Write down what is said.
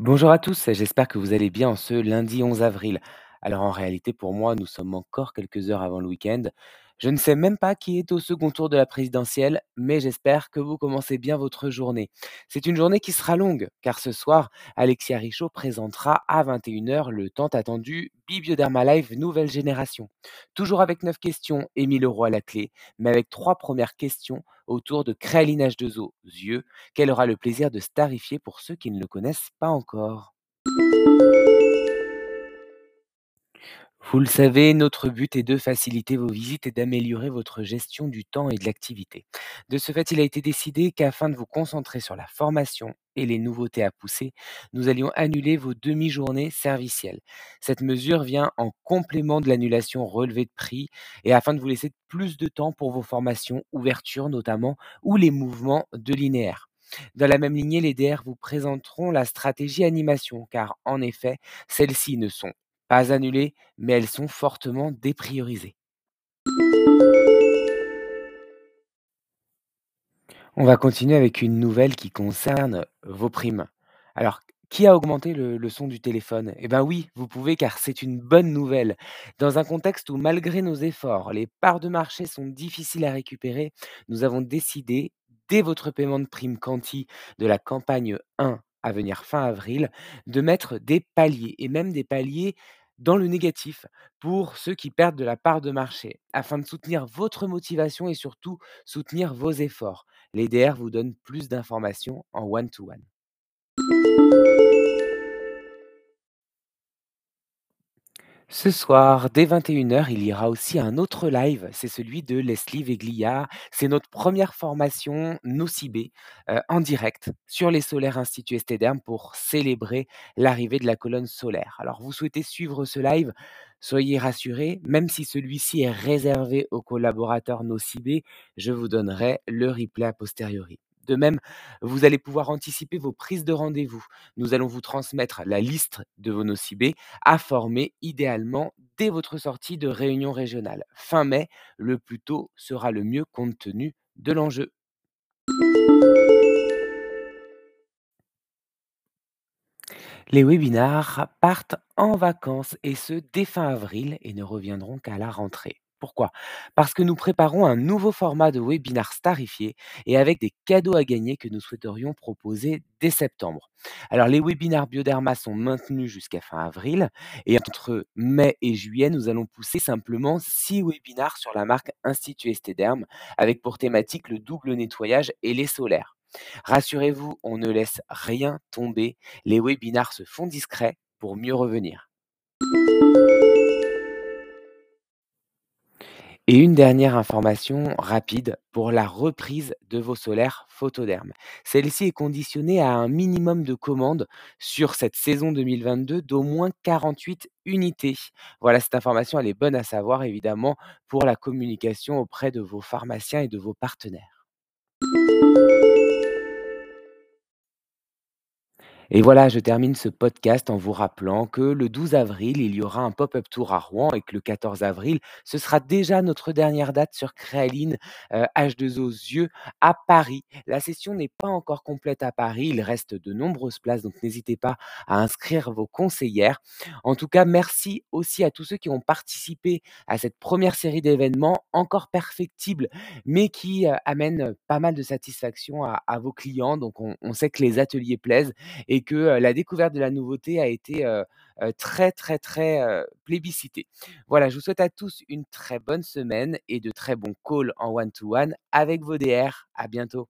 Bonjour à tous, j'espère que vous allez bien en ce lundi 11 avril. Alors en réalité, pour moi, nous sommes encore quelques heures avant le week-end. Je ne sais même pas qui est au second tour de la présidentielle, mais j'espère que vous commencez bien votre journée. C'est une journée qui sera longue, car ce soir, Alexia Richaud présentera à 21h le tant attendu Bibioderma Live Nouvelle Génération. Toujours avec 9 questions, Émile Leroy à la clé, mais avec trois premières questions autour de créalinage de zoo, yeux, qu'elle aura le plaisir de starifier pour ceux qui ne le connaissent pas encore. Vous le savez, notre but est de faciliter vos visites et d'améliorer votre gestion du temps et de l'activité. De ce fait, il a été décidé qu'afin de vous concentrer sur la formation et les nouveautés à pousser, nous allions annuler vos demi-journées servicielles. Cette mesure vient en complément de l'annulation relevée de prix et afin de vous laisser plus de temps pour vos formations, ouverture notamment, ou les mouvements de linéaire. Dans la même lignée, les DR vous présenteront la stratégie animation, car en effet, celles-ci ne sont pas annulées, mais elles sont fortement dépriorisées. On va continuer avec une nouvelle qui concerne vos primes. Alors, qui a augmenté le, son du téléphone? Eh bien oui, vous pouvez car c'est une bonne nouvelle. Dans un contexte où malgré nos efforts, les parts de marché sont difficiles à récupérer, nous avons décidé, dès votre paiement de prime quanti de la campagne 1 à venir fin avril, de mettre des paliers et même des paliers dans le négatif pour ceux qui perdent de la part de marché, afin de soutenir votre motivation et surtout soutenir vos efforts. Les DR vous donnent plus d'informations en one-to-one. Ce soir, dès 21h, il y aura aussi un autre live, c'est celui de Leslie Veglia. C'est notre première formation Nocibé euh, en direct sur les solaires Institut Estéderm pour célébrer l'arrivée de la colonne solaire. Alors, vous souhaitez suivre ce live? Soyez rassurés, même si celui-ci est réservé aux collaborateurs Nocibé, je vous donnerai le replay a posteriori. De même, vous allez pouvoir anticiper vos prises de rendez-vous. Nous allons vous transmettre la liste de vos nocibés à former idéalement dès votre sortie de réunion régionale. Fin mai, le plus tôt sera le mieux compte tenu de l'enjeu. Les webinars partent en vacances et ce dès fin avril et ne reviendront qu'à la rentrée. Pourquoi? Parce que nous préparons un nouveau format de webinar starifié et avec des cadeaux à gagner que nous souhaiterions proposer dès septembre. Alors les webinars Bioderma sont maintenus jusqu'à fin avril et entre mai et juillet, nous allons pousser simplement six webinars sur la marque Institut Estéderm avec pour thématique le double nettoyage et les solaires. Rassurez-vous, on ne laisse rien tomber. Les webinars se font discrets pour mieux revenir. Et une dernière information rapide pour la reprise de vos solaires photodermes. Celle-ci est conditionnée à un minimum de commandes sur cette saison 2022 d'au moins 48 unités. Voilà, cette information, elle est bonne à savoir évidemment pour la communication auprès de vos pharmaciens et de vos partenaires. Et voilà, je termine ce podcast en vous rappelant que le 12 avril, il y aura un pop-up tour à Rouen et que le 14 avril, ce sera déjà notre dernière date sur Créaline euh, H2O aux yeux à Paris. La session n'est pas encore complète à Paris, il reste de nombreuses places, donc n'hésitez pas à inscrire vos conseillères. En tout cas, merci aussi à tous ceux qui ont participé à cette première série d'événements encore perfectibles, mais qui euh, amènent pas mal de satisfaction à, à vos clients. Donc on, on sait que les ateliers plaisent et et que la découverte de la nouveauté a été très, très, très plébiscitée. Voilà, je vous souhaite à tous une très bonne semaine et de très bons calls en one-to-one avec vos DR. À bientôt.